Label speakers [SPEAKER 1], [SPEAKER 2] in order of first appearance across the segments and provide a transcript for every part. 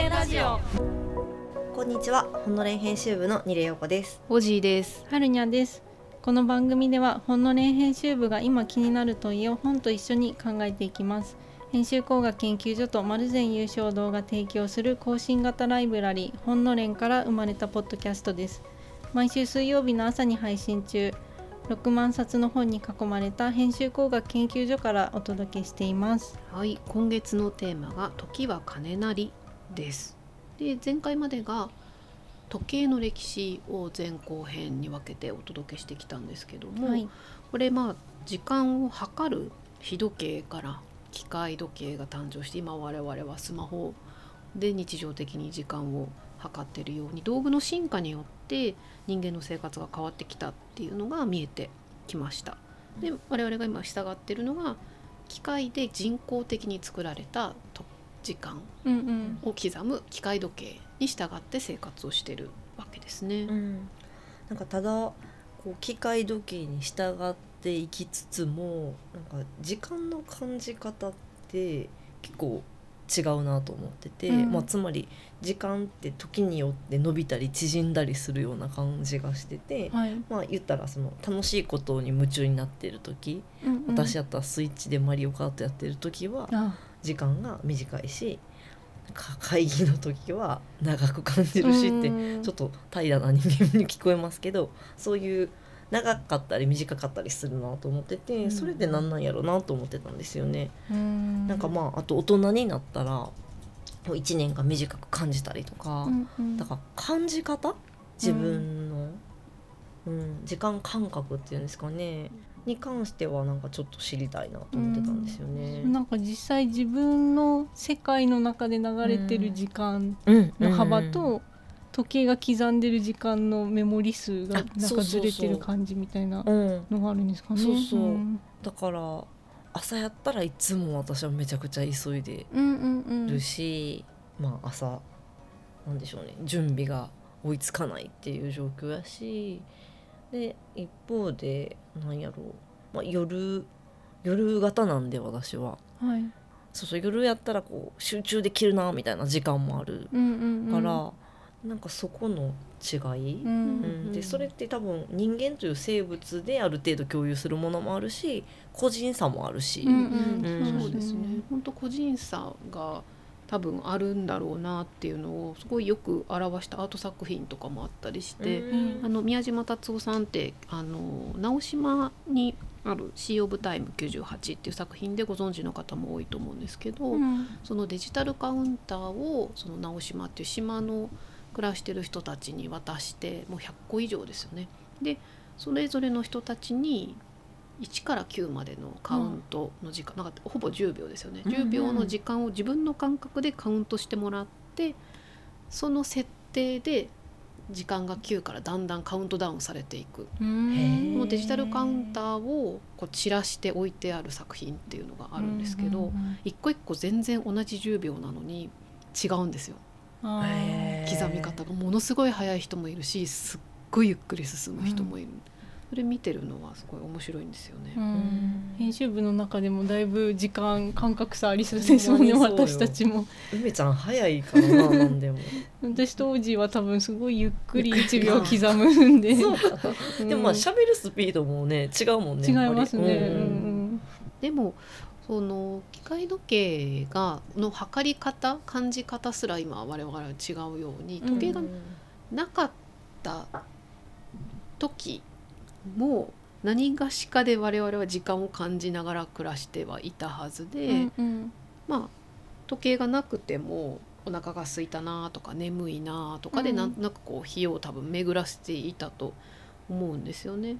[SPEAKER 1] れんラジオ。
[SPEAKER 2] こんにちは、ほのれん編集部のニレヨコです。
[SPEAKER 3] おじいです。
[SPEAKER 1] はるにゃです。この番組ではほんのれん編集部が今気になる問いを本と一緒に考えていきます。編集工学研究所と丸善優勝動画提供する更新型ライブラリーほんのれんから生まれたポッドキャストです。毎週水曜日の朝に配信中6万冊の本に囲まれた編集工学研究所からお届けしています。
[SPEAKER 3] はい、今月のテーマが時は金なりです。で、前回までが時計の歴史を前後編に分けてお届けしてきたんですけども、
[SPEAKER 1] はい
[SPEAKER 3] これまあ時間を測る日時計から機械時計が誕生して今我々はスマホで日常的に時間を測っているように道具の進化によって人間の生活が変わってきたっていうのが見えてきました。で我々が今従っているのが機械で人工的に作られたと時間を刻む機械時計に従って生活をしているわけですね。
[SPEAKER 2] ん、なんかただこう機械時計に従っていきつつも、なんか時間の感じ方って結構違うなと思ってて、
[SPEAKER 1] うん。
[SPEAKER 2] まあつまり時間って時によって伸びたり縮んだりするような感じがしてて。
[SPEAKER 1] はい、
[SPEAKER 2] まあ言ったらその楽しいことに夢中になっている時、
[SPEAKER 1] うんうん。
[SPEAKER 2] 私やったらスイッチでマリオカートやってる時は
[SPEAKER 1] あ
[SPEAKER 2] 時間が短いしか会議の時は長く感じるしって
[SPEAKER 1] うん。
[SPEAKER 2] ちょっと平らな人間に聞こえますけどそういう長かったり短かったりするなと思ってて、
[SPEAKER 3] うん。
[SPEAKER 2] それって何なんやろうなと思ってたんですよね。
[SPEAKER 1] うん。
[SPEAKER 2] なんかまああと大人になったらもう1年が短く感じたりとか、
[SPEAKER 1] うんうん。
[SPEAKER 2] だから感じ方？自分の、うん時間感覚っていうんですかねに関してはなんかちょっと知りたいなと思ってたんですよね。
[SPEAKER 1] なんか実際自分の世界の中で流れてる時間
[SPEAKER 2] うん。
[SPEAKER 1] の幅と時計が刻んでる時間のメモリ数が
[SPEAKER 2] あ
[SPEAKER 1] なんかずれてる感じみたいな
[SPEAKER 2] うん、
[SPEAKER 1] のがあるんですかね。
[SPEAKER 2] そうそう。ん。だから朝やったらいつも私はめちゃくちゃ急いで
[SPEAKER 1] うんうんうん。
[SPEAKER 2] るし、まあ朝なんでしょうね。準備が追いつかないっていう状況やしで一方でなんやろう、まあ、夜夜型なんで私は。
[SPEAKER 1] はい。
[SPEAKER 2] そうそう夜やったらこう集中できるなみたいな時間もある
[SPEAKER 1] うんうんうん。
[SPEAKER 2] から、なんかそこの違い、
[SPEAKER 1] う
[SPEAKER 2] うん。
[SPEAKER 1] ん
[SPEAKER 2] でそれって多分人間という生物である程度共有するものもあるし個人差もあるし、
[SPEAKER 1] うん。
[SPEAKER 2] うん。
[SPEAKER 3] そうですね。本当個人差が多分あるんだろうなっていうのをすごいよく表したアート作品とかもあったりして、
[SPEAKER 2] うん
[SPEAKER 3] あの宮島達夫さんってあの直島にある「シー・オブ・タイム98」っていう作品でご存知の方も多いと思うんですけど、
[SPEAKER 1] うん
[SPEAKER 3] そのデジタルカウンターをその直島っていう島の暮らしてる人たちに渡してもう100個以上ですよね。でそれぞれの人たちに1から9までのカウントの時間、なんかほぼ10秒ですよね、
[SPEAKER 2] うんうん
[SPEAKER 3] 10秒の時間を自分の感覚でカウントしてもらってその設定で時間が9からだんだんカウントダウンされていく。
[SPEAKER 1] うん。
[SPEAKER 2] へー
[SPEAKER 3] もうデジタルカウンターをこう散らして置いてある作品っていうのがあるんですけど、
[SPEAKER 1] うんうん
[SPEAKER 3] 一個一個全然同じ10秒なのに違うんですよ。刻み方がものすごい速い人もいるしすっごいゆっくり進む人もいる、それ見てるのはすごい面白いんですよね。
[SPEAKER 1] うん。編集部の中でもだいぶ時間感覚差ありそうですもんね私たちも。
[SPEAKER 2] 梅ちゃん早いからななんでも。
[SPEAKER 1] 私と王子は多分すごいゆっくり1秒刻むんで。
[SPEAKER 2] でもまあ喋るスピードもね違うもん。ね
[SPEAKER 1] 違いますね、
[SPEAKER 3] でもその機械時計がの測り方感じ方すら今我々は違うように時計がなかった時も何がしかで我々は時間を感じながら暮らしてはいたはずで、
[SPEAKER 1] うんうん。
[SPEAKER 3] まあ時計がなくてもお腹が空いたなとか眠いなとかで
[SPEAKER 1] うん
[SPEAKER 3] なん。となくこう日を多分巡らせていたと思うんですよね。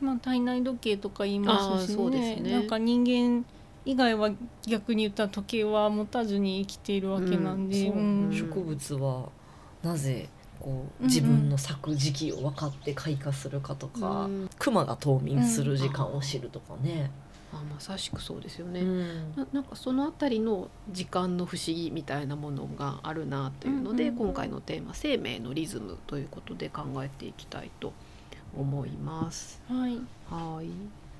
[SPEAKER 1] まあ、体内時計とか言いますし
[SPEAKER 3] あーそうですね。
[SPEAKER 1] なんか人間以外は逆に言ったら時計は持たずに生きているわけなんで、
[SPEAKER 2] そう。
[SPEAKER 1] うん
[SPEAKER 3] ん。
[SPEAKER 2] 植物はなぜこ
[SPEAKER 1] うん
[SPEAKER 2] う
[SPEAKER 1] うん。
[SPEAKER 2] 自分の咲く時期を分かって開花するかとか、
[SPEAKER 3] うん
[SPEAKER 2] 熊が冬眠する時間を知るとかね、
[SPEAKER 3] あまさしくそうですよね。
[SPEAKER 2] うん。
[SPEAKER 3] ななんかそのあたりの時間の不思議みたいなものがあるなというので、
[SPEAKER 1] うんうん。
[SPEAKER 3] 今回のテーマ「生命のリズム」ということで考えていきたいと思います。
[SPEAKER 1] はい。
[SPEAKER 3] はい、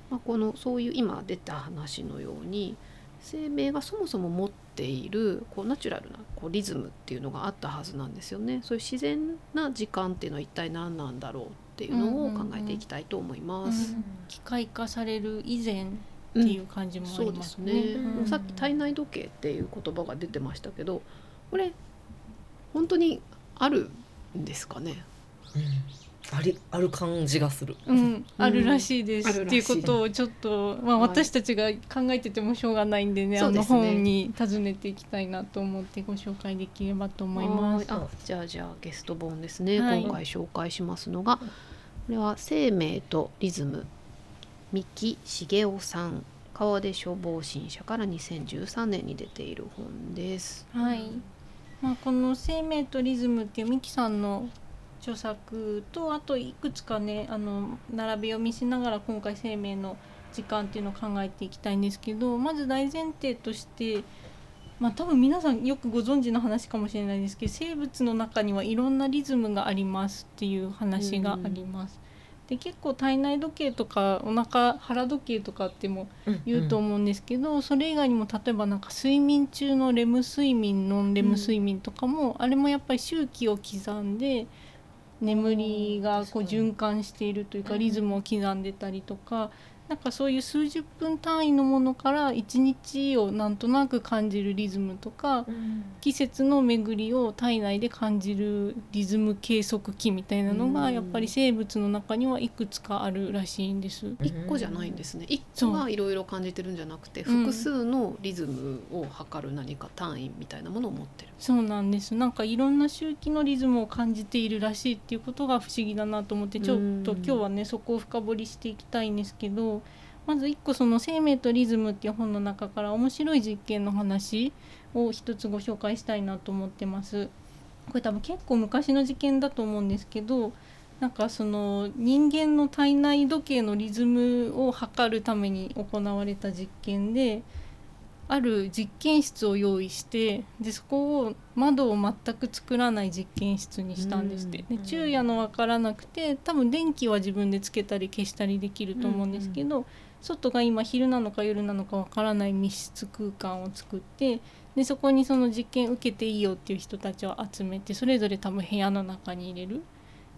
[SPEAKER 3] まあ、このそういう今出た話のように生命がそもそも持っているこうナチュラルなこうリズムっていうのがあったはずなんですよね。そういう自然な時間っていうのは一体何なんだろうっていうのを考えていきたいと思います。
[SPEAKER 1] 機械化される以前っていう感じもありますすね。
[SPEAKER 3] ね、
[SPEAKER 2] うん。
[SPEAKER 3] さっき体内時計っていう言葉が出てましたけどこれ本当にあるんですかね？
[SPEAKER 2] ありある感じがする。
[SPEAKER 1] うん、あるらしいです、
[SPEAKER 3] あるらしい
[SPEAKER 1] っていうことをちょっと、まあ、
[SPEAKER 3] はい
[SPEAKER 1] 私たちが考えててもしょうがないんでね、あの
[SPEAKER 3] そうですね。
[SPEAKER 1] 本に尋ねていきたいなと思ってご紹介できればと思います。
[SPEAKER 3] はいあじゃあじゃあゲスト本ですね、
[SPEAKER 1] はい。
[SPEAKER 3] 今回紹介しますのがこれは「生命とリズム」三木茂雄さん。川出消防新社から2013年に出ている本です。
[SPEAKER 1] はい。まあ、この「生命とリズム」っていうミキさんの著作とあといくつかねあの並び読みしながら今回生命の時間っていうのを考えていきたいんですけどまず大前提としてまあ多分皆さんよくご存知の話かもしれないですけど生物の中にはいろんなリズムがありますっていう話があります。で結構体内時計とかお腹腹時計とかっても言うと思うんですけど、それ以外にも例えばなんか睡眠中のレム睡眠ノンレム睡眠とかも、あれもやっぱり周期を刻んで眠りがこう循環しているというか
[SPEAKER 2] うん
[SPEAKER 1] リズムを刻んでたりとか。なんかそういう数十分単位のものから一日をなんとなく感じるリズムとか
[SPEAKER 2] うん
[SPEAKER 1] 季節の巡りを体内で感じるリズム計測器みたいなの
[SPEAKER 3] うん
[SPEAKER 1] がやっぱり生物の中にはいくつかあるらしいんです。
[SPEAKER 3] 一個じゃないんですね。一個がいろいろ感じてるんじゃなくて、
[SPEAKER 1] うん
[SPEAKER 3] 複数のリズムを測る何か単位みたいなものを持ってる。
[SPEAKER 1] そうなんですなんかいろんな周期のリズムを感じているらしいっていうことが不思議だなと思ってちょっと
[SPEAKER 3] うん
[SPEAKER 1] 今日はねそこを深掘りしていきたいんですけどまず1個その「生命とリズム」っていう本の中から面白い実験の話を一つご紹介したいなと思ってます。これ多分結構昔の実験だと思うんですけどなんかその人間の体内時計のリズムを測るために行われた実験である実験室を用意してでそこを窓を全く作らない実験室にしたんですって、
[SPEAKER 2] うん
[SPEAKER 1] で昼夜の分からなくて多分電気は自分でつけたり消したりできると思うんですけど、外が今昼なのか夜なのか分からない密室空間を作ってでそこにその実験受けていいよっていう人たちを集めてそれぞれ多分部屋の中に入れる。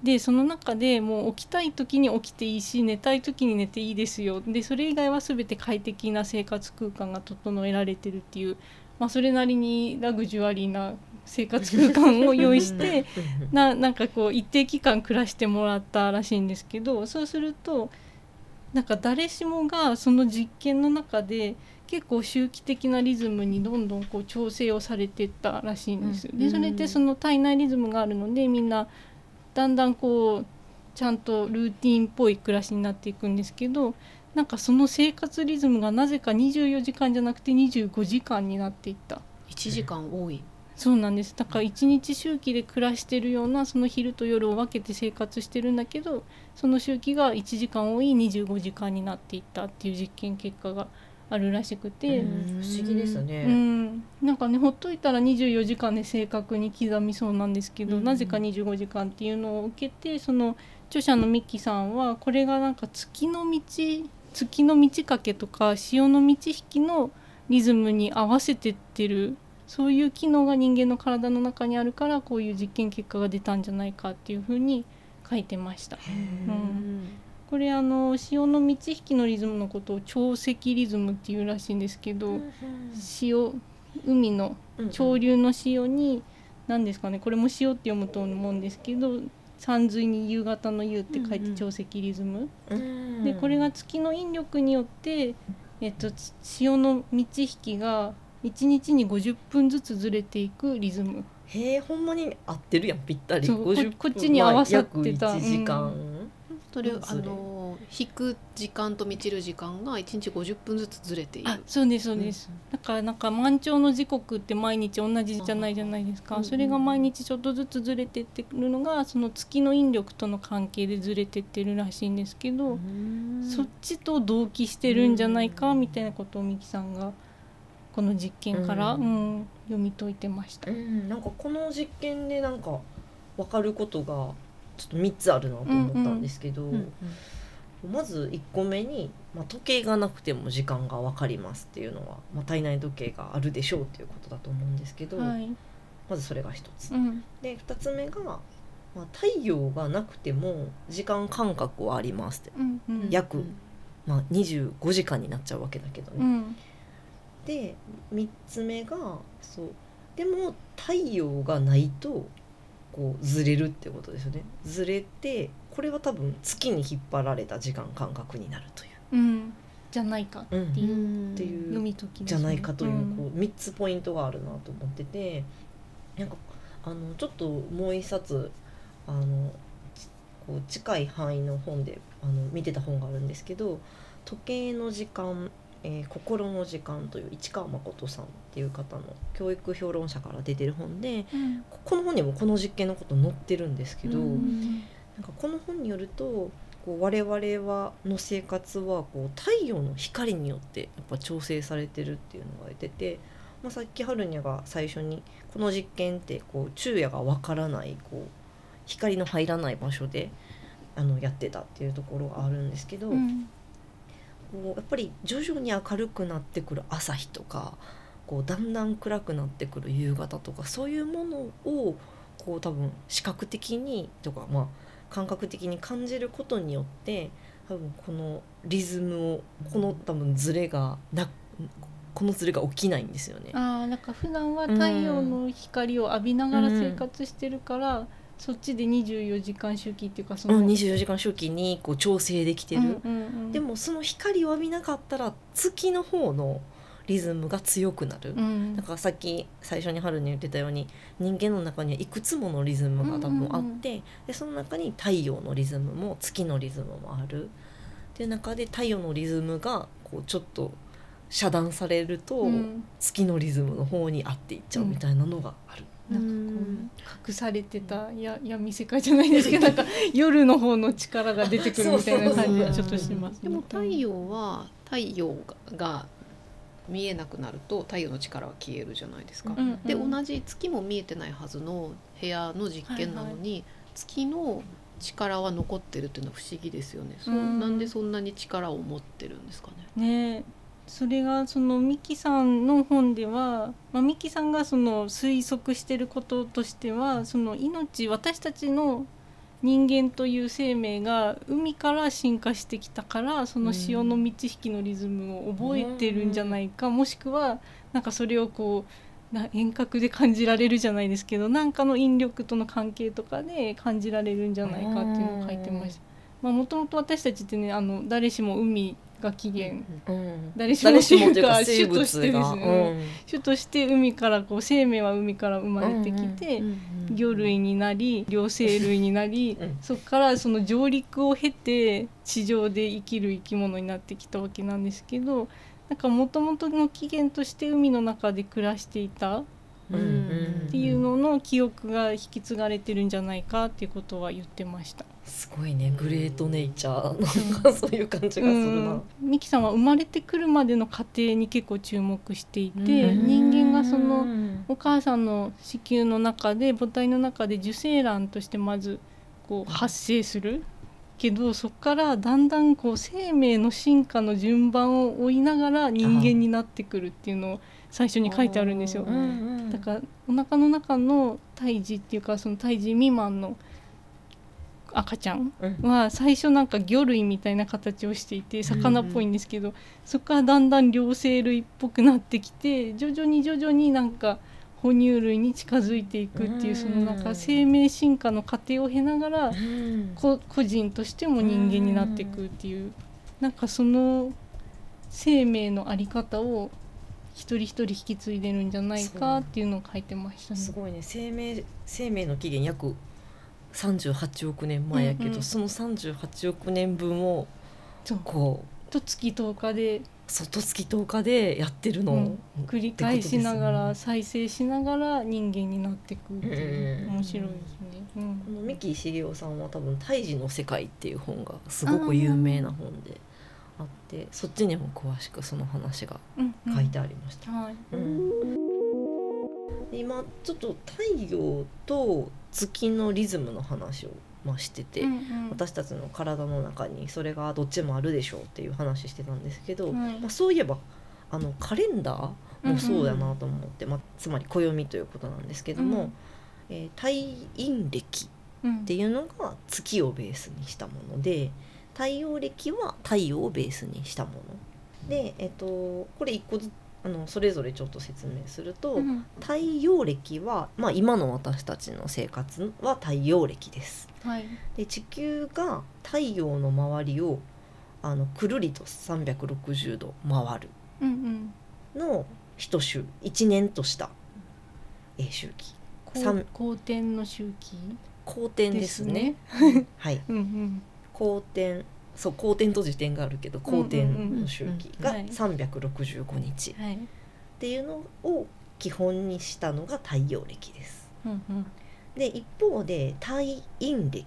[SPEAKER 1] でその中でもう起きたい時に起きていいし寝たい時に寝ていいですよ。でそれ以外は全て快適な生活空間が整えられてるっていう、まあ、それなりにラグジュアリーな生活空間を用意してななんかこう一定期間暮らしてもらったらしいんですけどそうするとなんか誰しもがその実験の中で結構周期的なリズムにどんどんこう調整をされてったらしいんです。
[SPEAKER 2] うん。
[SPEAKER 1] でそれでその体内リズムがあるのでみんなだんだんこうちゃんとルーティンっぽい暮らしになっていくんですけどなんかその生活リズムがなぜか24時間じゃなくて25時間になっていった。
[SPEAKER 3] 一時間多い。
[SPEAKER 1] そうなんですだから一日周期で暮らしてるようなその昼と夜を分けて生活してるんだけどその周期が1時間多い25時間になっていったっていう実験結果があるらしくて、
[SPEAKER 2] うん。不思議です
[SPEAKER 1] う
[SPEAKER 2] ね。
[SPEAKER 1] ん、なんかねほっといたら24時間で正確に刻みそうなんですけど、
[SPEAKER 2] うん。
[SPEAKER 1] なぜか25時間っていうのを受けてその著者のミキさんはこれがなんか月の道月の満ち欠けとか潮の満ち引きのリズムに合わせてってるそういう機能が人間の体の中にあるからこういう実験結果が出たんじゃないかっていうふうに書いてました。うんこれあの潮の満ち引きのリズムのことを潮汐リズムっていうらしいんですけど、潮海の潮流の潮に何ですかねこれも潮って読むと思うんですけど山水に夕方の夕って書い
[SPEAKER 3] うんうん
[SPEAKER 1] て潮汐リズム、
[SPEAKER 2] うん。
[SPEAKER 1] でこれが月の引力によって、えっと、つ潮の満ち引きが1日に50分ずつずれていくリズム。
[SPEAKER 2] へえほんまに合ってるやんぴったり。
[SPEAKER 1] こ
[SPEAKER 2] 50
[SPEAKER 1] こっちに合わさってた。
[SPEAKER 2] まあ約1時間、
[SPEAKER 3] それ
[SPEAKER 2] ずれ
[SPEAKER 3] あの引く時間と満ちる時間が1日50分ずつずれている。
[SPEAKER 1] あそうですそうです、だからなんか満潮の時刻って毎日同じじゃないじゃないですか、
[SPEAKER 3] うん
[SPEAKER 1] それが毎日ちょっとずつずれてってるのがその月の引力との関係でずれてってるらしいんですけど、そっちと同期してるんじゃないかみたいなことをミキさんがこの実験から、
[SPEAKER 2] う
[SPEAKER 1] うんん読み解いてました。
[SPEAKER 2] うん、なんかこの実験でなんか分かることがちょっと3つあるなと思ったんですけど、
[SPEAKER 3] うん
[SPEAKER 2] まず1個目に、まあ、時計がなくても時間が分かりますっていうのは、まあ、体内時計があるでしょうっていうことだと思うんですけど、
[SPEAKER 1] はい。
[SPEAKER 2] まずそれが1つ。
[SPEAKER 1] うん。
[SPEAKER 2] で2つ目が、まあ、太陽がなくても時間感覚はありますって、
[SPEAKER 1] うんうん
[SPEAKER 2] 約まあ、25時間になっちゃうわけだけどね。
[SPEAKER 1] うん。
[SPEAKER 2] で3つ目がそう。でも太陽がないとこうずれるってことですよね。ずれてこれは多分月に引っ張られた時間感覚になるという、
[SPEAKER 1] うん。じゃないかって
[SPEAKER 2] うん
[SPEAKER 1] いう。
[SPEAKER 3] うん。
[SPEAKER 2] っていう
[SPEAKER 1] 読み解きね
[SPEAKER 2] じゃないかという,、
[SPEAKER 1] ん
[SPEAKER 2] こう3つポイントがあるなと思っててなんかあのちょっともう一冊あのちこう近い範囲の本であの見てた本があるんですけど「時計の時間、えー心の時間」という市川誠さんっていう方の教育評論者から出てる本で
[SPEAKER 1] うん。
[SPEAKER 2] ここの本にもこの実験のこと載ってるんですけど、
[SPEAKER 1] うん
[SPEAKER 2] なんかこの本によるとこう我々はの生活はこう太陽の光によってやっぱ調整されてるっていうのが出てて、まあ、さっき春にゃが最初にこの実験ってこう昼夜がわからないこう光の入らない場所であのやってたっていうところがあるんですけど、
[SPEAKER 1] うん
[SPEAKER 2] こうやっぱり徐々に明るくなってくる朝日とかこうだんだん暗くなってくる夕方とかそういうものをこう多分視覚的にとかまあ感覚的に感じることによって多分このリズムをこの多分ズレがなこのズレが起きないんですよね。
[SPEAKER 1] ああなんか普段は太陽の光を浴びながら生活してるから、そっちで24時間周期っていうかその、
[SPEAKER 2] うん、24時間周期にこう調整できてる、
[SPEAKER 1] うんうんうん。
[SPEAKER 2] でもその光を浴びなかったら月の方のリズムが強くなる、
[SPEAKER 1] うん。
[SPEAKER 2] だからさっき最初に春に言ってたように人間の中にはいくつものリズムが多分あって、でその中に太陽のリズムも月のリズムもある。っていう中で太陽のリズムがこうちょっと遮断されると、
[SPEAKER 1] うん。
[SPEAKER 2] 月のリズムの方に合っていっちゃうみたいなのがある。
[SPEAKER 1] なんかこう隠されてたや闇世界じゃないですけどなんか夜の方の力が出てくるみたいな感じがちょっとします、
[SPEAKER 3] でも太陽は太陽が見えなくなると太陽の力は消えるじゃないですか。
[SPEAKER 1] うんうん。
[SPEAKER 3] で同じ月も見えてないはずの部屋の実験なのに、月の力は残ってるっていうのは不思議ですよね。そう。
[SPEAKER 1] うん。
[SPEAKER 3] なんでそんなに力を持ってるんですかね。
[SPEAKER 1] ねそれがそのミキさんの本では、まあ、ミキさんがその推測してることとしてはその命私たちの人間という生命が海から進化してきたからその潮の満ち引きのリズムを覚えてるんじゃないか、もしくはなんかそれをこうな遠隔で感じられるじゃないですけどなんかの引力との関係とかで感じられるんじゃないかっていうのを書いてました。まあ、もともと私たちってねあの誰しも海が起源。
[SPEAKER 2] うん。
[SPEAKER 1] 誰しも
[SPEAKER 2] 誰しもというか
[SPEAKER 1] 主
[SPEAKER 2] 生
[SPEAKER 1] としてですね、主として海からこう生命は海から生まれてきて、魚類になり両生類になり、
[SPEAKER 2] うん。
[SPEAKER 1] そこからその上陸を経て地上で生きる生き物になってきたわけなんですけどなんかもともとの起源として海の中で暮らしていたっ
[SPEAKER 2] うん。うん
[SPEAKER 1] ていうのの記憶が引き継がれてるんじゃないかっていうことは言ってました。
[SPEAKER 2] すごいね。グレートネイチャーなんかそういう感じがするな。
[SPEAKER 1] うん。ミキさんは生まれてくるまでの過程に結構注目していて、
[SPEAKER 3] うん。
[SPEAKER 1] 人間がその
[SPEAKER 2] うん。
[SPEAKER 1] お母さんの子宮の中で母体の中で受精卵としてまずこう発生する。けどそこからだんだんこう生命の進化の順番を追いながら人間になってくるっていうのを最初に書いてあるんですよ。
[SPEAKER 2] う。んうん
[SPEAKER 1] だからお腹の中の胎児っていうかその胎児未満の赤ちゃん
[SPEAKER 2] うん。
[SPEAKER 1] は最初なんか魚類みたいな形をしていて魚っぽいんですけど、そこからだんだん両生類っぽくなってきて徐々に徐々になんか哺乳類に近づいていくっていううんそのなんか生命進化の過程を経ながら
[SPEAKER 2] うん。
[SPEAKER 1] こ個人としても人間になっていくっていうなんかその生命のあり方を一人一人引き継いでるんじゃないかっていうのを書いてましたね。
[SPEAKER 2] すごいね。生命生命の起源約38億年前やけど、
[SPEAKER 1] うんうん
[SPEAKER 2] その38億年分をこう
[SPEAKER 1] と月10日で
[SPEAKER 2] 外月10日でやってるの、
[SPEAKER 1] うん。繰り返しながら
[SPEAKER 2] って
[SPEAKER 1] 再生しながら人間になっていくっていう
[SPEAKER 2] うん
[SPEAKER 1] 面白いですね。うん。
[SPEAKER 2] この三木茂雄さんは多分「胎児の世界」っていう本がすごく有名な本であってそっちにも詳しくその話が
[SPEAKER 1] うんうん。
[SPEAKER 2] 書いてありました。今ちょっと太陽と月のリズムの話をまあ、してて、
[SPEAKER 1] うんうん。
[SPEAKER 2] 私たちの体の中にそれがどっちもあるでしょうっていう話してたんですけど、
[SPEAKER 1] はい。
[SPEAKER 2] まあ、そういえばあのカレンダーもそうだなと思って、まあ、つまり暦ということなんですけども、
[SPEAKER 1] うん。
[SPEAKER 2] えー太陰暦
[SPEAKER 1] うん
[SPEAKER 2] っていうのが月をベースにしたもので太陽暦は太陽をベースにしたもの。で、えっとこれ一個ずつあのそれぞれちょっと説明すると、
[SPEAKER 1] うん。
[SPEAKER 2] 太陽暦は、まあ、今の私たちの生活は太陽暦です。
[SPEAKER 1] はい。
[SPEAKER 2] で地球が太陽の周りをあのくるりと360度回る。の一周一年とした、えー周期。
[SPEAKER 1] 公転の周期？
[SPEAKER 2] 公転ですね。はい。
[SPEAKER 1] うんうん
[SPEAKER 2] 公転。そう公転と時点があるけど公転の周期が
[SPEAKER 1] はい。
[SPEAKER 2] 365日。っ
[SPEAKER 1] はい。
[SPEAKER 2] ていうのを基本にしたのが太陽暦です。
[SPEAKER 1] うんうん。
[SPEAKER 2] で一方で太陰暦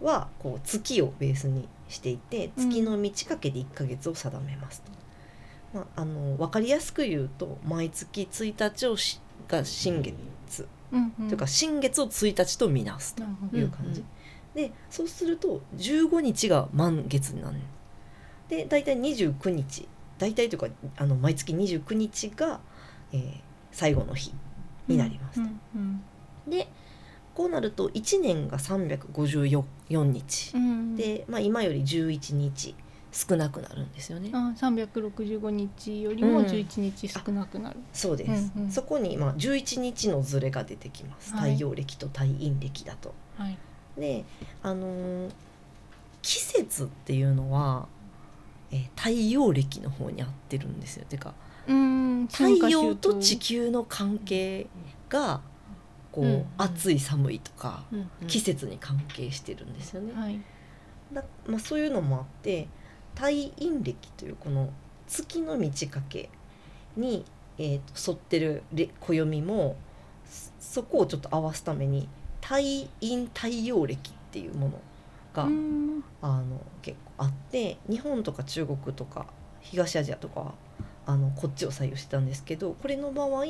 [SPEAKER 2] はこう月をベースにしていて
[SPEAKER 1] うん。
[SPEAKER 2] 月の満ち欠けで1ヶ月を定めますと。まあ、あの分かりやすく言うと毎月1日をしが新月、
[SPEAKER 1] うんうん。
[SPEAKER 2] というか新月を1日とみなすという感じ。でそうすると15日が満月になるで大体29日。大体というかあの毎月29日が、えー最後の日になります。と。
[SPEAKER 1] うんうん。
[SPEAKER 2] でこうなると1年が354日。
[SPEAKER 1] う、ん
[SPEAKER 2] で、まあ、今より11日少なくなるんですよね。
[SPEAKER 1] あ365日よりも
[SPEAKER 2] うん。
[SPEAKER 1] 11日少なくなる、
[SPEAKER 2] そうです、
[SPEAKER 1] うんうん。
[SPEAKER 2] そこに、まあ、11日のズレが出てきます。
[SPEAKER 1] はい。
[SPEAKER 2] 太陽暦と太陰暦だと。
[SPEAKER 1] はい
[SPEAKER 2] であのー季節っていうのは、えー太陽暦の方に合ってるんですよ。てか
[SPEAKER 1] うん
[SPEAKER 2] 太陽と地球の関係がこう、
[SPEAKER 3] うん
[SPEAKER 2] 暑い寒いとか
[SPEAKER 3] うんうん
[SPEAKER 2] 季節に関係してるんですよね。
[SPEAKER 1] はい
[SPEAKER 2] だまあ、そういうのもあって太陰暦というこの月の満ち欠けに、えーと沿ってるれ暦もそそこをちょっと合わすために太陰太陽暦っていうものが、
[SPEAKER 1] うん。
[SPEAKER 2] あの結構あって日本とか中国とか東アジアとかはあのこっちを採用してたんですけどこれの場合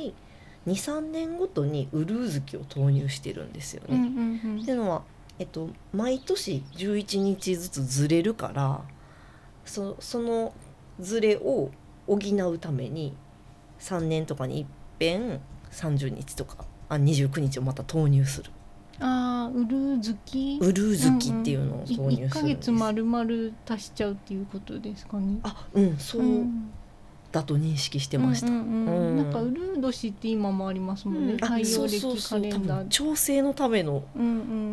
[SPEAKER 2] 23年ごとにウルー月を投入してるんですよね。
[SPEAKER 1] うんうんうん。
[SPEAKER 2] っていうのは、えっと、毎年11日ずつずれるからそそのずれを補うために3年とかにいっぺん30日とかあ29日をまた投入する
[SPEAKER 1] ああウルー月
[SPEAKER 2] ウルー月っていうのを投入するんです、
[SPEAKER 1] 1ヶ月丸々足しちゃうっていうことですかね。
[SPEAKER 2] あうんそううんだと認識してました、
[SPEAKER 1] うん。うんうん
[SPEAKER 2] うん。
[SPEAKER 1] なんかウルー年って今もありますもんね、
[SPEAKER 3] うん。
[SPEAKER 1] 太陽暦カレンダー。
[SPEAKER 2] 分調整のための
[SPEAKER 1] うんう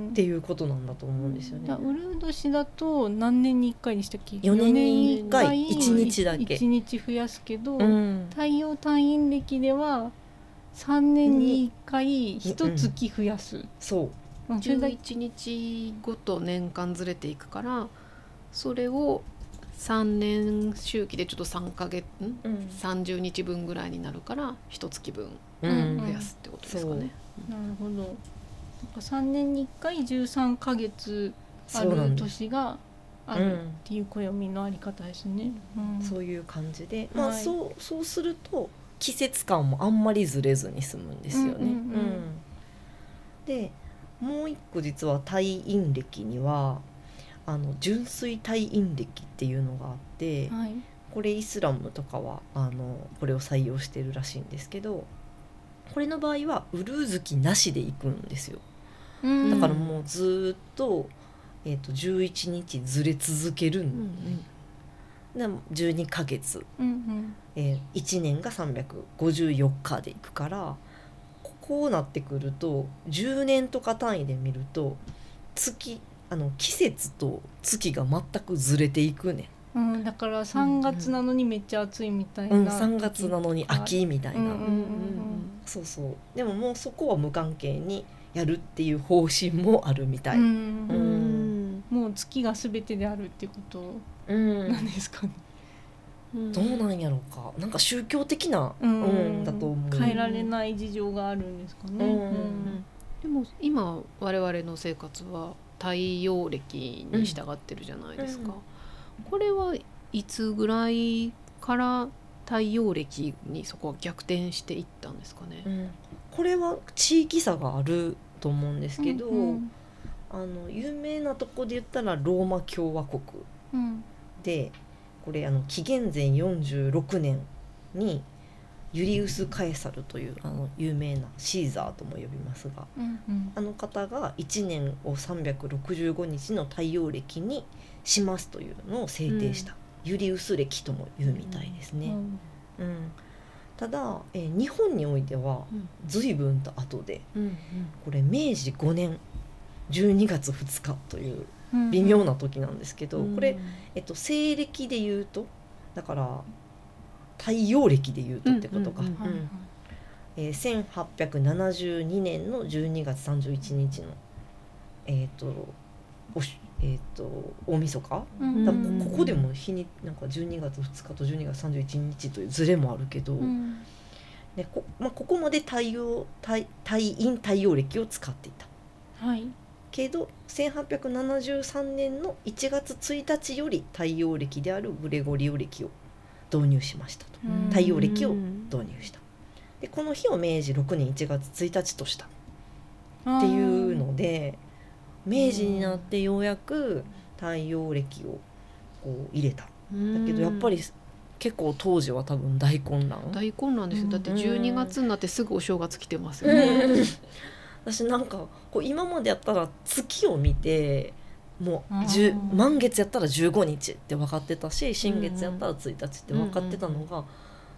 [SPEAKER 1] ん。
[SPEAKER 2] っていうことなんだと思うんですよね。
[SPEAKER 1] だウルー年だと何年に1回でしたっけ
[SPEAKER 2] 四年に一回一日だけ。
[SPEAKER 1] 1日増やすけど、
[SPEAKER 2] うん。
[SPEAKER 1] 太陽単陰暦では3年に1回1月増やす、
[SPEAKER 2] そう。
[SPEAKER 1] うん。それだけ
[SPEAKER 3] 11日ごと年間ずれていくからそれを3年周期でちょっと3ヶ月ん？
[SPEAKER 2] うん。
[SPEAKER 3] 30日分ぐらいになるから一月分
[SPEAKER 2] うん。
[SPEAKER 3] 増やすってことですかね。
[SPEAKER 1] なるほど。なんか3年に1回13ヶ月ある年があるっていう暦のあり方ですね、うん。
[SPEAKER 2] そういう感じで、まあ
[SPEAKER 1] はい
[SPEAKER 2] そうそうすると季節感もあんまりずれずに済むんですよね。
[SPEAKER 1] うんうんうん。
[SPEAKER 2] でもう一個実は太陰暦にはあの純粋太陰暦っていうのがあって、
[SPEAKER 1] はい。
[SPEAKER 2] これイスラムとかはあのこれを採用してるらしいんですけどこれの場合はウルー月なしで行くんですよ。
[SPEAKER 1] うん。
[SPEAKER 2] だからもうずーっと,、えー、と11日ずれ続ける
[SPEAKER 3] うん
[SPEAKER 2] ん。で12ヶ月。
[SPEAKER 1] うんうん。
[SPEAKER 2] えー、1年が354日でいくからここうなってくると10年とか単位で見ると月あの季節と月が全くずれていくね
[SPEAKER 1] うん、だから3月なのにめっちゃ暑いみたい
[SPEAKER 2] ん、うん、
[SPEAKER 1] な、
[SPEAKER 2] 3月なのに秋みたいな、
[SPEAKER 1] うんうんうん
[SPEAKER 2] そうそう。でももうそこは無関係にやるっていう方針もあるみたい、
[SPEAKER 1] うん
[SPEAKER 2] うん
[SPEAKER 1] もう月が全てであるってこと？
[SPEAKER 2] うん
[SPEAKER 1] なんですかね、
[SPEAKER 3] うん。
[SPEAKER 2] どうなんやろうか。なんか宗教的な、
[SPEAKER 1] うん。
[SPEAKER 2] うんだと思う。
[SPEAKER 1] 変えられない事情があるんですかね、
[SPEAKER 2] うん。
[SPEAKER 3] でも今我々の生活は太陽暦に従ってるじゃないですか、
[SPEAKER 2] うん。
[SPEAKER 3] これはいつぐらいから太陽暦にそこは逆転していったんですかね、
[SPEAKER 2] うん。これは地域差があると思うんですけど、
[SPEAKER 1] うん。
[SPEAKER 2] あの有名なとこで言ったらローマ共和国。
[SPEAKER 1] うん
[SPEAKER 2] でこれあの紀元前46年にユリウス・カエサルというあの有名なシーザーとも呼びますが
[SPEAKER 1] うんうん。
[SPEAKER 2] あの方が1年を365日の太陽暦にしますというのを制定した、ユリウス暦とも言うみたいですね。うん。ただ、えー日本においては
[SPEAKER 3] うん。
[SPEAKER 2] 随分と後で
[SPEAKER 3] うん
[SPEAKER 2] これ明治5年12月2日という
[SPEAKER 1] うん
[SPEAKER 2] 微妙な時なんですけど、
[SPEAKER 3] うん
[SPEAKER 2] これ、えっと、西暦で言うとだから太陽暦で言うとってことか、えー1872年の12月31日のえっ、とおしえっ、と大晦日？
[SPEAKER 1] うん
[SPEAKER 2] だここでも日になんか12月2日と12月31日というズレもあるけど、
[SPEAKER 1] うん。
[SPEAKER 2] ねこまあ、ここまで太陽太太陰太陽暦を使っていた。
[SPEAKER 1] はい
[SPEAKER 2] けど1873年の1月1日より太陽暦であるグレゴリオ暦を導入しましたと。
[SPEAKER 1] うん。
[SPEAKER 2] 太陽暦を導入した。でこの日を明治6年1月1日とした。っていうので明治になってようやく太陽暦をこう入れた。だけどやっぱり結構当時は多分大混乱。
[SPEAKER 3] 大混乱ですよ。だって
[SPEAKER 2] うん
[SPEAKER 3] 12月になってすぐお正月来てますよね。
[SPEAKER 2] うん私なんかこう今までやったら月を見てもう
[SPEAKER 1] あー
[SPEAKER 2] 10満月やったら15日って分かってたし新月やったら1日って分かってたのが、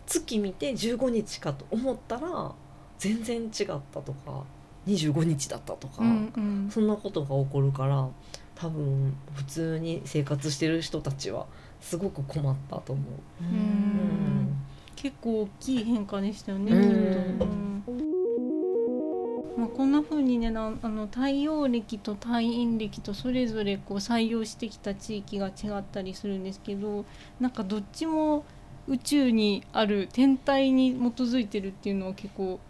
[SPEAKER 2] 月見て15日かと思ったら全然違ったとか25日だったとか、
[SPEAKER 1] うんうん。
[SPEAKER 2] そんなことが起こるから多分普通に生活してる人たちはすごく困ったと思う。
[SPEAKER 3] う
[SPEAKER 1] うんん。結構大きい変化でしたよね、
[SPEAKER 2] うん。
[SPEAKER 1] きっと、うんまあ、こんな風にねなあの太陽暦と太陰暦とそれぞれこう採用してきた地域が違ったりするんですけどなんかどっちも宇宙にある天体に基づいてるっていうのは結構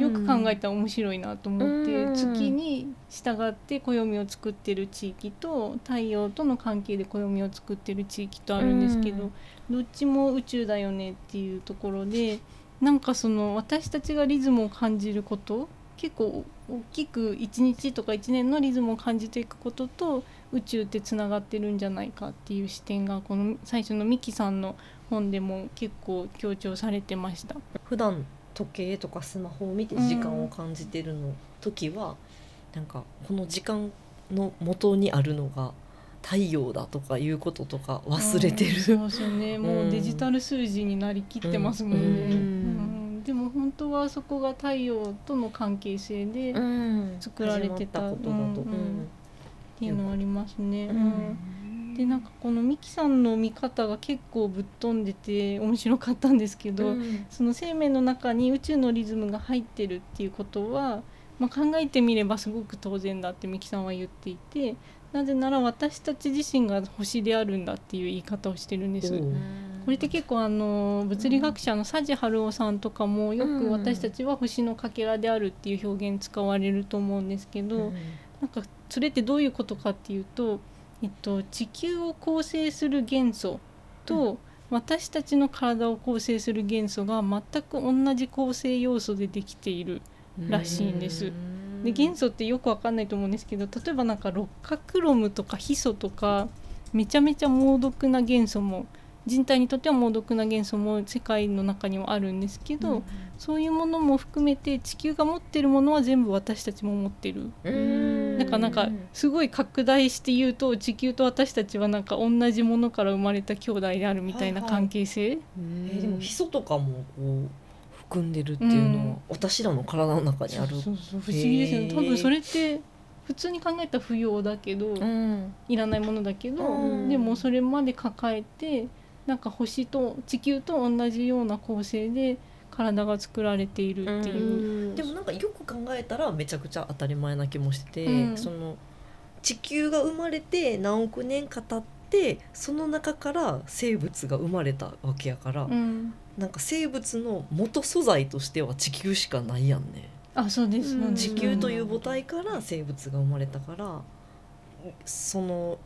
[SPEAKER 1] よく考えたら面白いなと思って、
[SPEAKER 2] うん。
[SPEAKER 1] 月に従って暦を作ってる地域と太陽との関係で暦を作ってる地域とあるんですけど、どっちも宇宙だよねっていうところでなんかその私たちがリズムを感じること結構大きく1日とか1年のリズムを感じていくことと宇宙ってつながってるんじゃないかっていう視点がこの最初のミキさんの本でも結構強調されてました。
[SPEAKER 2] 普段時計とかスマホを見て時間を感じてるの時は、なんかこの時間の元にあるのが太陽だとかいうこととか忘れてる。
[SPEAKER 1] うんそうそうねもうデジタル数字になりきってますもんね、
[SPEAKER 2] うん
[SPEAKER 1] うんはそこが太陽との関係性で作られてた
[SPEAKER 2] ことだと、
[SPEAKER 1] うんうん。ていうのはありますね、うん。でなんかこのミキさんの見方が結構ぶっ飛んでて面白かったんですけど、
[SPEAKER 2] うん。
[SPEAKER 1] その生命の中に宇宙のリズムが入ってるっていうことは、まあ、考えてみればすごく当然だってミキさんは言っていてなぜなら私たち自身が星であるんだっていう言い方をしてるんです。これって結構あの物理学者の佐治春夫さんとかもよ
[SPEAKER 2] うん
[SPEAKER 1] く私たちは星のかけらであるっていう表現使われると思うんですけど、なんかそれってどういうことかっていうと、えっと、地球を構成する元素と、私たちの体を構成する元素が全く同じ構成要素でできているらしいんです。で元素ってよくわかんないと思うんですけど例えばなんか六角ロムとかヒ素とかめちゃめちゃ猛毒な元素も人体にとっては猛毒な元素も世界の中にはあるんですけど、そういうものも含めて地球が持ってるものは全部私たちも持ってる。
[SPEAKER 2] うん。
[SPEAKER 1] だからなんかすごい拡大して言うと地球と私たちはなんか同じものから生まれた兄弟であるみたいな
[SPEAKER 2] はいはい。
[SPEAKER 1] 関係性、
[SPEAKER 2] えーでもヒ素とかもこう含んでるっていうのは、
[SPEAKER 1] うん
[SPEAKER 2] 私らの体の中にある。
[SPEAKER 1] そうそう不思議ですよね。多分それって普通に考えたら不要だけど、
[SPEAKER 2] うん
[SPEAKER 1] いらないものだけど、
[SPEAKER 2] うん
[SPEAKER 1] でもそれまで抱えてなんか星と地球と同じような構成で体が作られているっていう。
[SPEAKER 2] でもなんかよく考えたらめちゃくちゃ当たり前な気もしてて、
[SPEAKER 1] うん
[SPEAKER 2] その地球が生まれて何億年か経ってその中から生物が生まれたわけやから、
[SPEAKER 1] うん
[SPEAKER 2] なんか生物の元素材としては地球しかないやんね。
[SPEAKER 1] あそうです、
[SPEAKER 3] うん
[SPEAKER 2] 地球という母体から生物が生まれたからその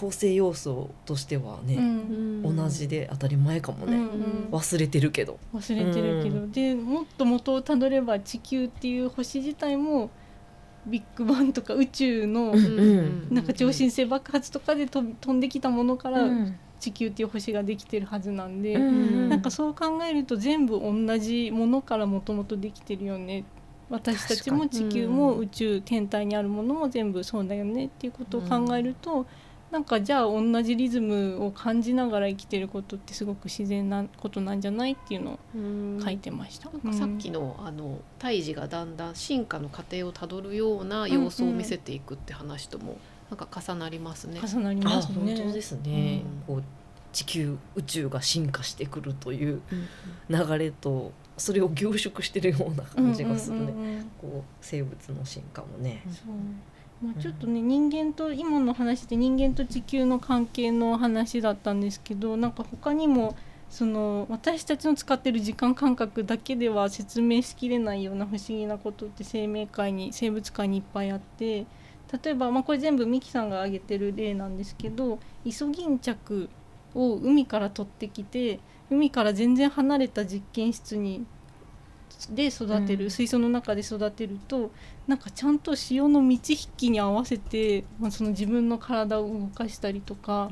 [SPEAKER 2] 構成要素としては
[SPEAKER 1] う
[SPEAKER 2] ね、
[SPEAKER 1] ん。
[SPEAKER 2] 同じで当たり前かもね、
[SPEAKER 1] うんうん。
[SPEAKER 2] 忘れてるけど。
[SPEAKER 1] 忘れてるけど、
[SPEAKER 2] う
[SPEAKER 1] でもっと元をたどれば地球っていう星自体もビッグバンとか宇宙の
[SPEAKER 2] ん
[SPEAKER 1] なんか超新星爆発とかで飛んできたものから
[SPEAKER 2] うん。
[SPEAKER 1] 地球っていう星ができてるはずなんで、
[SPEAKER 2] うん
[SPEAKER 1] なんかそう考えると全部同じものからもともとできてるよね。私たちも地球も宇宙天体にあるものも全部そうだよねっていうことを考えると、なんかじゃあ同じリズムを感じながら生きてることってすごく自然なことなんじゃないっていうのを
[SPEAKER 3] うん。
[SPEAKER 1] 書いてました。
[SPEAKER 3] なんかさっきの,、あの胎児がだんだん進化の過程をたどるような様子を見せていくって話ともなんか重なりますね。
[SPEAKER 1] 重なり
[SPEAKER 2] あ
[SPEAKER 1] ますね。
[SPEAKER 2] 本当ですね、
[SPEAKER 3] うん。
[SPEAKER 2] こう地球宇宙が進化してくるという
[SPEAKER 3] うん。
[SPEAKER 2] 流れとそれを凝縮してるような感じがするね、
[SPEAKER 1] うんうんうんうん。
[SPEAKER 2] こう生物の進化もね、
[SPEAKER 1] そうまあ、ちょっとね、人間と今の話で人間と地球の関係の話だったんですけどなんか他にもその私たちの使ってる時間感覚だけでは説明しきれないような不思議なことって生命界に生物界にいっぱいあって例えば、まあ、これ全部ミキさんが挙げてる例なんですけどイソギンチャクを海から取ってきて海から全然離れた実験室にで育てる、
[SPEAKER 2] うん
[SPEAKER 1] 水槽の中で育てるとなんかちゃんと潮の満ち引きに合わせて、まあ、その自分の体を動かしたりとか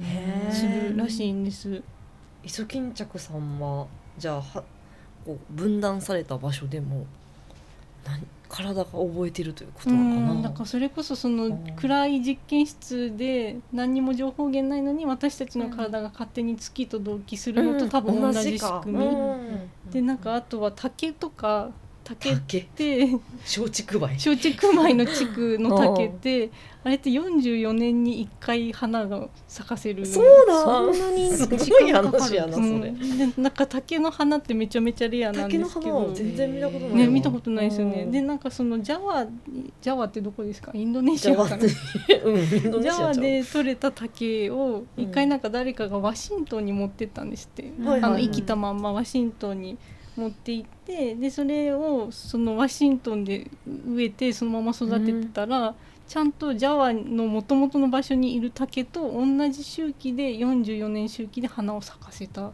[SPEAKER 1] するらしいんです。
[SPEAKER 2] イソギンチャクさんはじゃあはこう分断された場所でも何体が覚えてるということ
[SPEAKER 1] う
[SPEAKER 2] なのかな、
[SPEAKER 1] ん、だからそれこそその
[SPEAKER 2] うん。
[SPEAKER 1] 暗い実験室で何にも情報源ないのに私たちの体が勝手に月と同期するのと多分同じ仕組み、
[SPEAKER 2] うん。
[SPEAKER 1] でなんかあとは竹とか竹っ
[SPEAKER 2] 竹。
[SPEAKER 1] て
[SPEAKER 2] 松竹梅。
[SPEAKER 1] 松竹梅の地区の竹って あれって44年に1回花が咲かせる
[SPEAKER 2] そうだ。
[SPEAKER 3] そんなに
[SPEAKER 2] すごい
[SPEAKER 3] 時間かかる。
[SPEAKER 2] 話やなそ
[SPEAKER 1] うん。
[SPEAKER 2] れ、
[SPEAKER 1] でなんか竹の花ってめちゃめちゃレアなん
[SPEAKER 2] 竹の
[SPEAKER 1] ですけど。
[SPEAKER 2] 全然見たことない。わ
[SPEAKER 1] ね見たことないですよね。
[SPEAKER 2] うん。
[SPEAKER 1] でなんかそのジャワジャワってどこですか？インドネシ
[SPEAKER 2] ジャワっ
[SPEAKER 1] アかな
[SPEAKER 2] てうんインド
[SPEAKER 1] ジャワで採れた竹を
[SPEAKER 2] うん
[SPEAKER 1] 一回なんか誰かがワシントンに持ってったんですって、
[SPEAKER 3] はいはいはい。
[SPEAKER 1] あの生きたまんまワシントンに持って行ってでそれをそのワシントンで植えてそのまま育ててたら、ちゃんとジャワのもともとの場所にいる竹と同じ周期で44年周期で花を咲かせた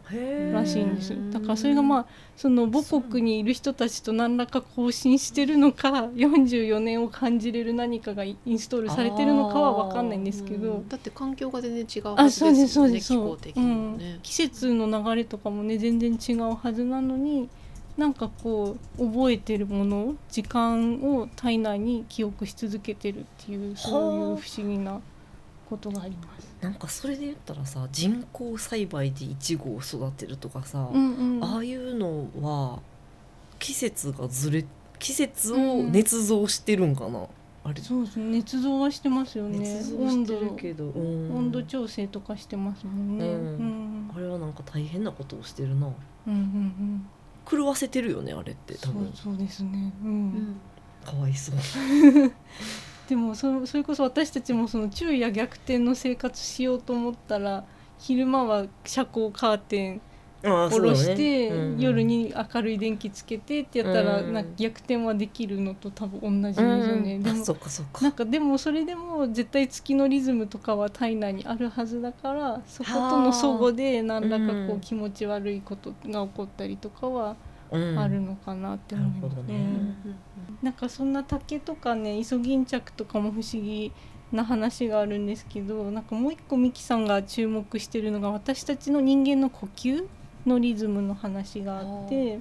[SPEAKER 1] らしいんです。
[SPEAKER 3] うん
[SPEAKER 1] だからそれがまあその母国にいる人たちと何らか交信してるのか44年を感じれる何かがインストールされてるのかは分かんないんですけど。
[SPEAKER 3] うん。だって環境が全然違う
[SPEAKER 1] あ
[SPEAKER 3] はず
[SPEAKER 1] そうですそう
[SPEAKER 3] ですもんね気候的にも
[SPEAKER 1] う
[SPEAKER 3] ね
[SPEAKER 1] ん、。季節の流れとかもね全然違うはずなのになんかこう覚えてるもの時間を体内に記憶し続けてるっていうそういう不思議なことがあります。
[SPEAKER 2] なんかそれで言ったらさ人工栽培でイチゴを育てるとかさ、
[SPEAKER 1] うんうん、
[SPEAKER 2] ああいうのは季節がずれ季節を捏造してるんかな、あれ。
[SPEAKER 1] そうですね。捏造はしてますよね。温度温度調整とかしてますもんね。
[SPEAKER 2] う
[SPEAKER 1] うん。ん
[SPEAKER 2] あれはなんか大変なことをしてるな。
[SPEAKER 1] うんうん
[SPEAKER 2] 狂わせてるよねあれって多分
[SPEAKER 1] そうですね。う。
[SPEAKER 3] うんん
[SPEAKER 2] かわいそう
[SPEAKER 1] でもそそれこそ私たちもその昼夜逆転の生活しようと思ったら昼間は遮光カーテン下ろして、
[SPEAKER 2] ねうん。
[SPEAKER 1] 夜に明るい電気つけてってやったら、
[SPEAKER 2] うん。
[SPEAKER 1] なんか逆転はできるのと多分同じですよね。でも
[SPEAKER 2] うんあそっかそっか。
[SPEAKER 1] なんかでもそれでも絶対月のリズムとかは体内にあるはずだからそことの相互で何らかこ
[SPEAKER 2] う
[SPEAKER 1] うん気持ち悪いことが起こったりとかは
[SPEAKER 2] うん。
[SPEAKER 1] あるのかなって思います
[SPEAKER 2] ね。
[SPEAKER 1] うん。なんかそんな竹とかねイソギンチャクとかも不思議な話があるんですけどなんかもう一個ミキさんが注目してるのが私たちの人間の呼吸のリズムの話があって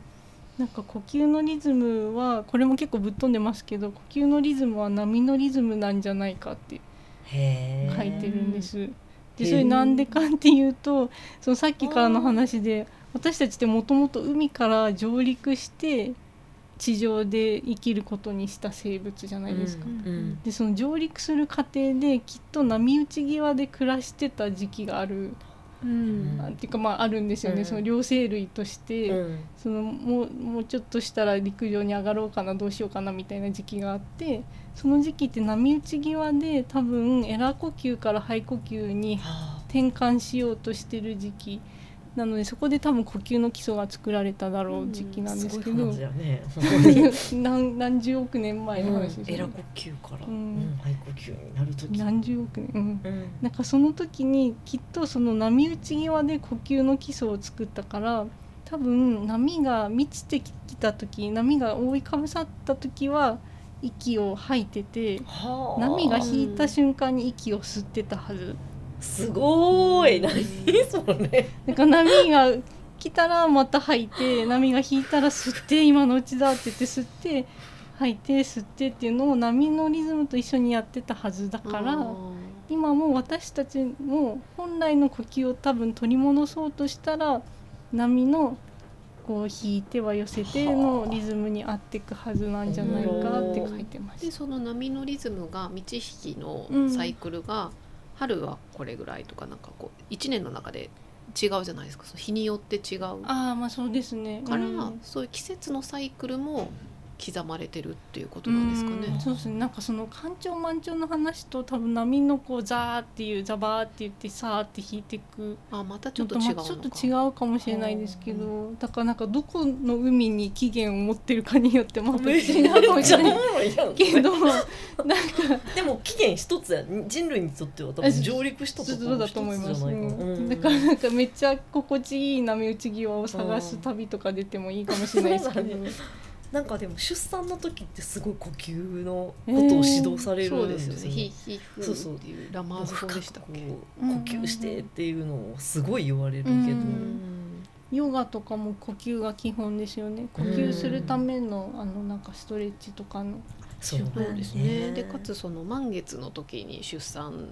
[SPEAKER 1] なんか呼吸のリズムはこれも結構ぶっ飛んでますけど呼吸のリズムは波のリズムなんじゃないかって書いてるんです。
[SPEAKER 2] へ
[SPEAKER 1] で
[SPEAKER 2] ー。
[SPEAKER 1] それなんでかっていうとそのさっきからの話で私たちってもともと海から上陸して地上で生きることにした生物じゃないですか。
[SPEAKER 2] うんうん。
[SPEAKER 1] でその上陸する過程できっと波打ち際で暮らしてた時期がある、
[SPEAKER 3] うん。
[SPEAKER 1] あっていうかまああるんですよね、
[SPEAKER 2] うん。
[SPEAKER 1] その両生類として、
[SPEAKER 2] うん。
[SPEAKER 1] そのもうもうちょっとしたら陸上に上がろうかなどうしようかなみたいな時期があってその時期って波打ち際で多分エラー呼吸から肺呼吸に
[SPEAKER 2] は
[SPEAKER 1] 転換しようとしてる時期なのでそこで多分呼吸の基礎が作られただろう時期
[SPEAKER 2] あ
[SPEAKER 1] なんですけど、
[SPEAKER 2] 話だね。
[SPEAKER 1] 何何十億年前の話ですよね。
[SPEAKER 2] エラ呼吸から、
[SPEAKER 1] う
[SPEAKER 2] うんん肺呼吸になるとき
[SPEAKER 1] 何十億年、うん、
[SPEAKER 2] うん。
[SPEAKER 1] なんかその時にきっとその波打ち際で呼吸の基礎を作ったから多分波が満ちてきた時波が覆いかぶさった時は息を吐いてて
[SPEAKER 2] はあ。
[SPEAKER 1] 波が引いた瞬間に息を吸ってたはず
[SPEAKER 2] すごーい何それ。
[SPEAKER 1] だから波が来たらまた吐いて波が引いたら吸って今のうちだって言って吸って吐いて吸ってっていうのを波のリズムと一緒にやってたはずだから今も私たちも本来の呼吸を多分取り戻そうとしたら波のこう引いては寄せてのリズムに合っていくはずなんじゃないかって書いてまし
[SPEAKER 3] でその波のリズムが満ち引きのサイクルが、春はこれぐらいとかなんかこう1年の中で違うじゃないですか。その日によって違う。
[SPEAKER 1] たああまあそうですね。
[SPEAKER 3] から、
[SPEAKER 1] うん。
[SPEAKER 3] そういう季節のサイクルも刻まれてるっていうことなんですかね。
[SPEAKER 1] うんそうですね。なんかその干潮満潮の話と多分波のこうザーっていうザバーって言ってさーって引いていく。
[SPEAKER 3] あまたちょ
[SPEAKER 1] っと
[SPEAKER 3] 違うのか。
[SPEAKER 1] ちょっと違うかもしれないですけどだからなんかどこの海に起源を持ってるかによってまた違うかもしれないけどなんか
[SPEAKER 2] でも起源一つや人類にとっては多分上陸したとこ
[SPEAKER 1] そうだと思います、
[SPEAKER 2] 一つじゃないかな
[SPEAKER 1] うん。だからなんかめっちゃ心地いい波打ち際を探す旅とか出てもいいかもしれないですけど、
[SPEAKER 2] なんかでも出産の時ってすごい呼吸のことを指導される
[SPEAKER 3] そうんですよね。
[SPEAKER 2] ですよね。
[SPEAKER 3] ヒヒフ
[SPEAKER 2] そうそう
[SPEAKER 3] っていうラマーズ語でしたっけ？
[SPEAKER 2] 呼吸してっていうのをすごい言われるけど、
[SPEAKER 1] うんヨガとかも呼吸が基本ですよね呼吸するためのあのなんかストレッチとかの
[SPEAKER 2] そう
[SPEAKER 3] ですね。でかつその満月の時に出産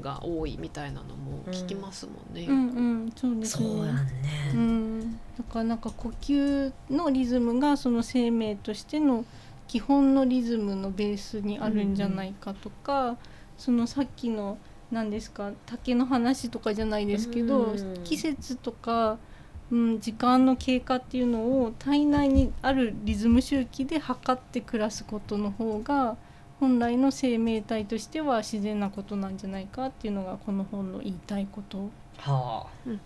[SPEAKER 3] が多いみたいなのも聞きますもんね。
[SPEAKER 1] うんうんそうですね。
[SPEAKER 2] ね、
[SPEAKER 1] うん、だからなんか呼吸のリズムがその生命としての基本のリズムのベースにあるんじゃないかとか、そのさっきの何ですか竹の話とかじゃないですけど、
[SPEAKER 2] うん。
[SPEAKER 1] 季節とか、うん、時間の経過っていうのを体内にあるリズム周期で測って暮らすことの方が本来の生命体としては自然なことなんじゃないかっていうのがこの本の言いたいこと。
[SPEAKER 2] はあ
[SPEAKER 3] うん。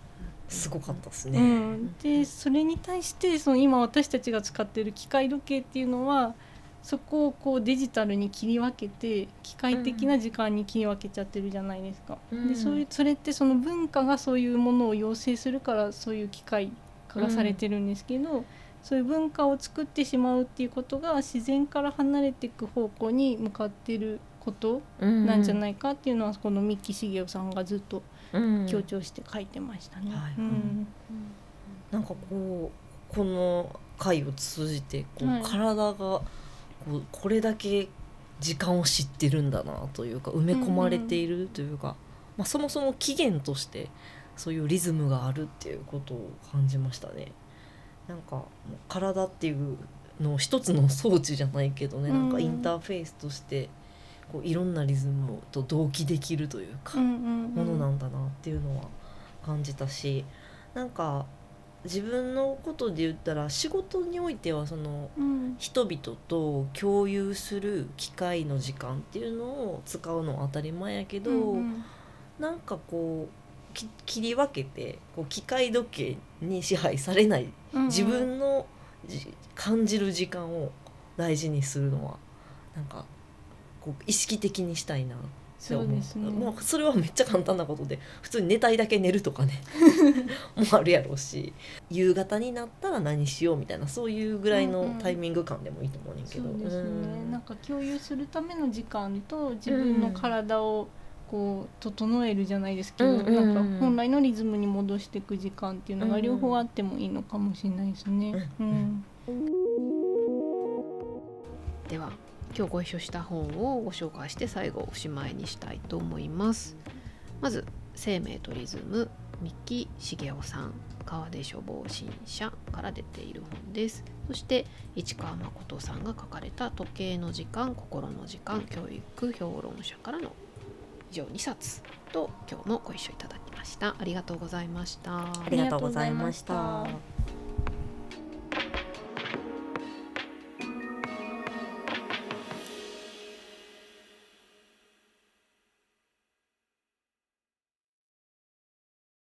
[SPEAKER 2] すごかったですね、
[SPEAKER 1] うん、でそれに対してその今私たちが使っている機械時計っていうのはそこをこうデジタルに切り分けて機械的な時間に切り分けちゃってるじゃないですか。
[SPEAKER 2] うん。
[SPEAKER 1] でそういうそれってその文化がそういうものを要請するからそういう機械化がされてるんですけど、そういう文化を作ってしまうっていうことが自然から離れていく方向に向かってることなんじゃないかっていうのはこの三木茂雄さんがずっと
[SPEAKER 2] うん。
[SPEAKER 1] 強調して書いてましたね。
[SPEAKER 2] なんかこうこの回を通じてこう、
[SPEAKER 1] はい。
[SPEAKER 2] 体がこうこれだけ時間を知ってるんだなというか埋め込まれているというか、まあ、そもそも起源としてそういうリズムがあるっていうことを感じましたね。なんかもう体っていうのを一つの装置じゃないけどね、なんかインターフェースとしてこういろんなリズムと同期できるというか、
[SPEAKER 1] うんうん
[SPEAKER 2] ものなんだなっていうのは感じたしなんか自分のことで言ったら仕事においてはその
[SPEAKER 1] うん。
[SPEAKER 2] 人々と共有する機会の時間っていうのを使うのは当たり前やけど、
[SPEAKER 1] うん
[SPEAKER 2] なんかこうき切り分けてこう機械時計に支配されない
[SPEAKER 1] うん
[SPEAKER 2] 自分のじ感じる時間を大事にするのはなんかこう意識的にしたいなって思
[SPEAKER 1] そうですね。
[SPEAKER 2] まあ、それはめっちゃ簡単なことで普通に寝たいだけ寝るとかね。もあるやろうし夕方になったら何しようみたいなそういうぐらいの
[SPEAKER 1] うんうん。
[SPEAKER 2] タイミング感でもいいと思うねんけど。
[SPEAKER 1] そうですね、
[SPEAKER 2] うん。
[SPEAKER 1] なんか共有するための時間と自分の体をこう整えるじゃないですけど、
[SPEAKER 2] うんうんうん。
[SPEAKER 1] なんか本来のリズムに戻していく時間っていうのが
[SPEAKER 2] うん
[SPEAKER 1] 両方あってもいいのかもしれないですね。
[SPEAKER 2] う
[SPEAKER 1] うん。ん
[SPEAKER 3] では今日ご一緒した本をご紹介して最後おしまいにしたいと思います。まず「生命とリズム」三木茂雄さん。川出処方新社から出ている本です。そして市川誠さんが書かれた「時計の時間心の時間教育評論者」からの以上2冊と今日もご一緒いただきましたありがとうございました。
[SPEAKER 2] ありがとうございました。
[SPEAKER 1] ありがとうございました。